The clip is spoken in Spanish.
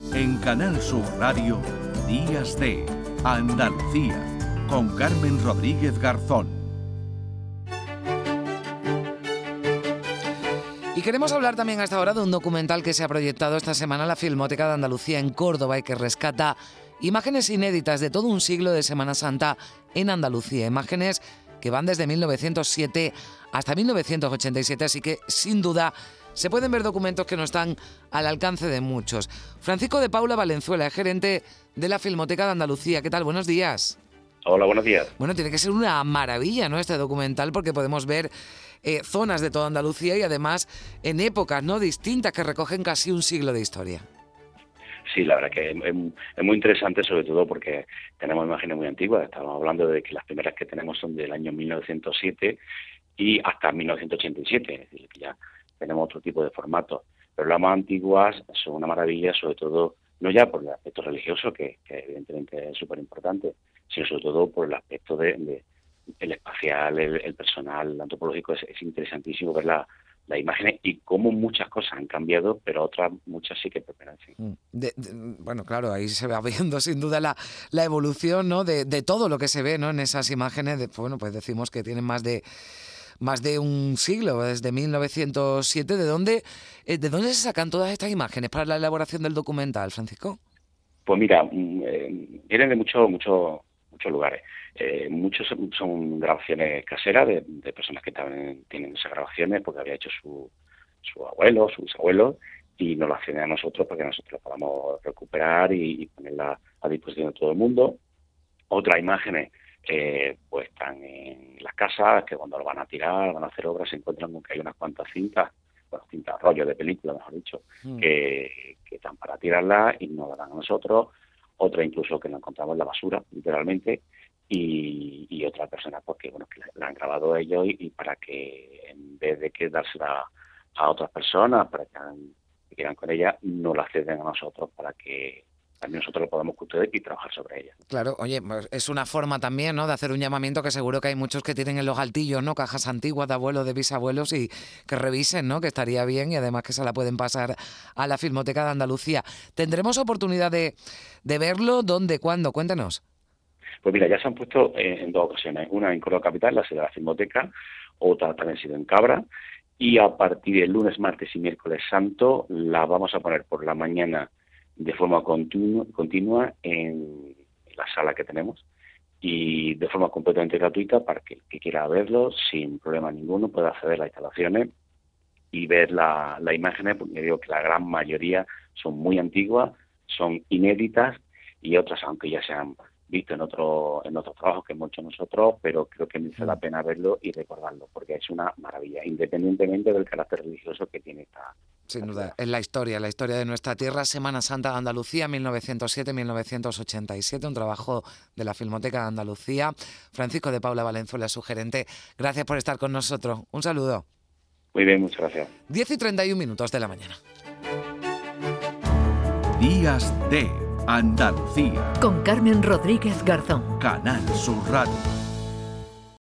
En Canal Sur Radio, Días de Andalucía, con Carmen Rodríguez Garzón. Y queremos hablar también hasta ahora de un documental que se ha proyectado esta semana en la Filmoteca de Andalucía en Córdoba y que rescata imágenes inéditas de todo un siglo de Semana Santa en Andalucía. Imágenes que van desde 1907 hasta 1987, así que sin duda se pueden ver documentos que no están al alcance de muchos. Francisco de Paula Valenzuela es gerente de la Filmoteca de Andalucía. ¿Qué tal? Buenos días. Hola, buenos días. Bueno, tiene que ser una maravilla, ¿no? Este documental, porque podemos ver eh, zonas de toda Andalucía y además en épocas, ¿no? Distintas que recogen casi un siglo de historia. Sí, la verdad que es, muy interesante, sobre todo porque tenemos imágenes muy antiguas. Estamos hablando de que las primeras que tenemos son del año 1907 y hasta 1987, es decir, que ya tenemos otro tipo de formatos. Pero las más antiguas son una maravilla, sobre todo, no ya por el aspecto religioso, que, evidentemente es súper importante, sino sobre todo por el aspecto de, el espacial, el, personal, el antropológico. Es, interesantísimo ver la, las imágenes y cómo muchas cosas han cambiado, pero otras muchas sí que permanecen. Mm. bueno, claro, ahí se va viendo sin duda la, la evolución ¿no? de, de, todo lo que se ve ¿no? en esas imágenes. bueno, pues decimos que tienen más de más de un siglo, desde 1907. ¿De dónde, eh, ¿De dónde se sacan todas estas imágenes para la elaboración del documental, Francisco? Pues mira, mm, eh, vienen de muchos muchos muchos lugares. Eh, muchos son, grabaciones caseras de, personas que también tienen esas grabaciones porque había hecho su, su abuelo, sus abuelos, y nos lo hacen a nosotros para que nosotros podamos recuperar y, y ponerla a disposición de todo el mundo. Otras imágenes eh, pues están en las casas, que cuando lo van a tirar, van a hacer obras, se encuentran con que hay unas cuantas cintas, bueno, cintas, rollos de película, mejor dicho, mm. que, están para tirarlas y no las dan a nosotros, otra incluso que la encontramos en la basura, literalmente, y, y otra persona porque pues, bueno que la, han grabado ellos y, para que en vez de que dársela a otras personas para que, que quieran con ella no la ceden a nosotros para que también nosotros lo podemos custodiar y trabajar sobre ella. Claro, oye, pues es una forma también, ¿no?, de hacer un llamamiento que seguro que hay muchos que tienen en los altillos, ¿no?, cajas antiguas de abuelos, de bisabuelos y que revisen, ¿no?, que estaría bien y además que se la pueden pasar a la Filmoteca de Andalucía. ¿Tendremos oportunidad de, verlo? ¿Dónde? ¿Cuándo? Cuéntanos. Pues mira, ya se han puesto en, dos ocasiones. Una en Córdoba Capital, la sede de la Filmoteca, otra también ha sido en Cabra. Y a partir del lunes, martes y miércoles santo la vamos a poner por la mañana de forma continua, en la sala que tenemos y de forma completamente gratuita para que el que quiera verlo sin problema ninguno pueda acceder a las instalaciones y ver las la imágenes, porque digo que la gran mayoría son muy antiguas, son inéditas y otras, aunque ya sean visto en otro en otros trabajos que hemos hecho nosotros, pero creo que merece la mm. pena verlo y recordarlo, porque es una maravilla, independientemente del carácter religioso que tiene esta. Sin duda, es la historia, la historia de nuestra tierra, Semana Santa de Andalucía, 1907-1987, un trabajo de la Filmoteca de Andalucía. Francisco de Paula Valenzuela, su gerente, gracias por estar con nosotros. Un saludo. Muy bien, muchas gracias. 10 y 31 minutos de la mañana. Días de Andalucía. Con Carmen Rodríguez Garzón. Canal Sur Radio.